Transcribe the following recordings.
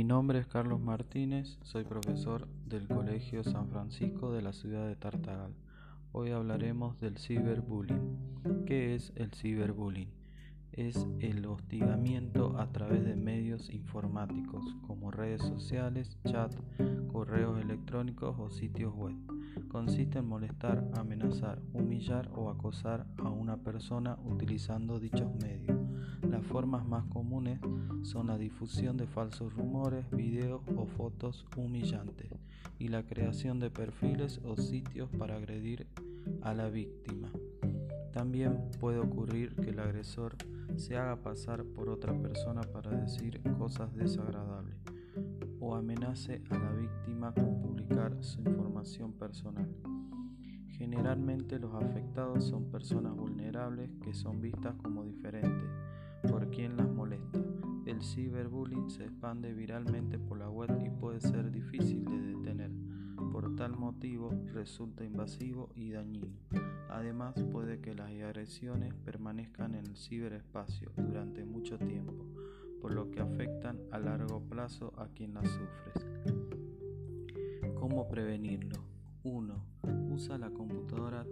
Mi nombre es Carlos Martínez, soy profesor del Colegio San Francisco de la ciudad de Tartagal. Hoy hablaremos del ciberbullying. ¿Qué es el ciberbullying? Es el hostigamiento a través de medios informáticos como redes sociales, chat, correos electrónicos o sitios web. Consiste en molestar, amenazar, humillar o acosar a una persona utilizando dichos medios. Las formas más comunes son la difusión de falsos rumores, videos o fotos humillantes y la creación de perfiles o sitios para agredir a la víctima. También puede ocurrir que el agresor se haga pasar por otra persona para decir cosas desagradables o amenace a la víctima con publicar su información personal. Generalmente los afectados son personas vulnerables que son vistas como diferentes por quien las molesta. El ciberbullying se expande viralmente por la web y puede ser difícil de detener. Por tal motivo resulta invasivo y dañino. Además puede que las agresiones permanezcan en el ciberespacio durante mucho tiempo, por lo que afectan a largo plazo a quien las sufre. ¿Cómo prevenirlo? 1. Usa la computadora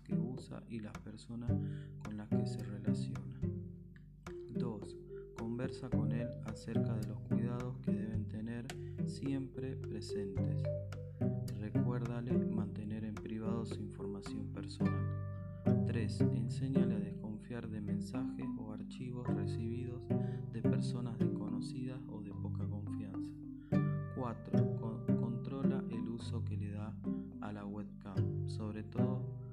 que usa y las personas con las que se relaciona. 2. Conversa con él acerca de los cuidados que deben tener siempre presentes. Recuérdale mantener en privado su información personal. 3. Enséñale a desconfiar de mensajes o archivos recibidos de personas desconocidas o de poca confianza. 4. controla el uso que le da a la webcam, sobre todo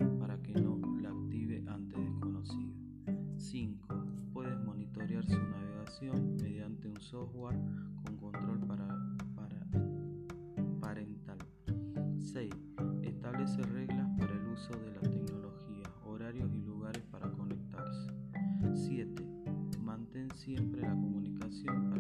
5. Puedes monitorear su navegación mediante un software con control para, para parental. 6. Establece reglas para el uso de la tecnología, horarios y lugares para conectarse. 7. Mantén siempre la comunicación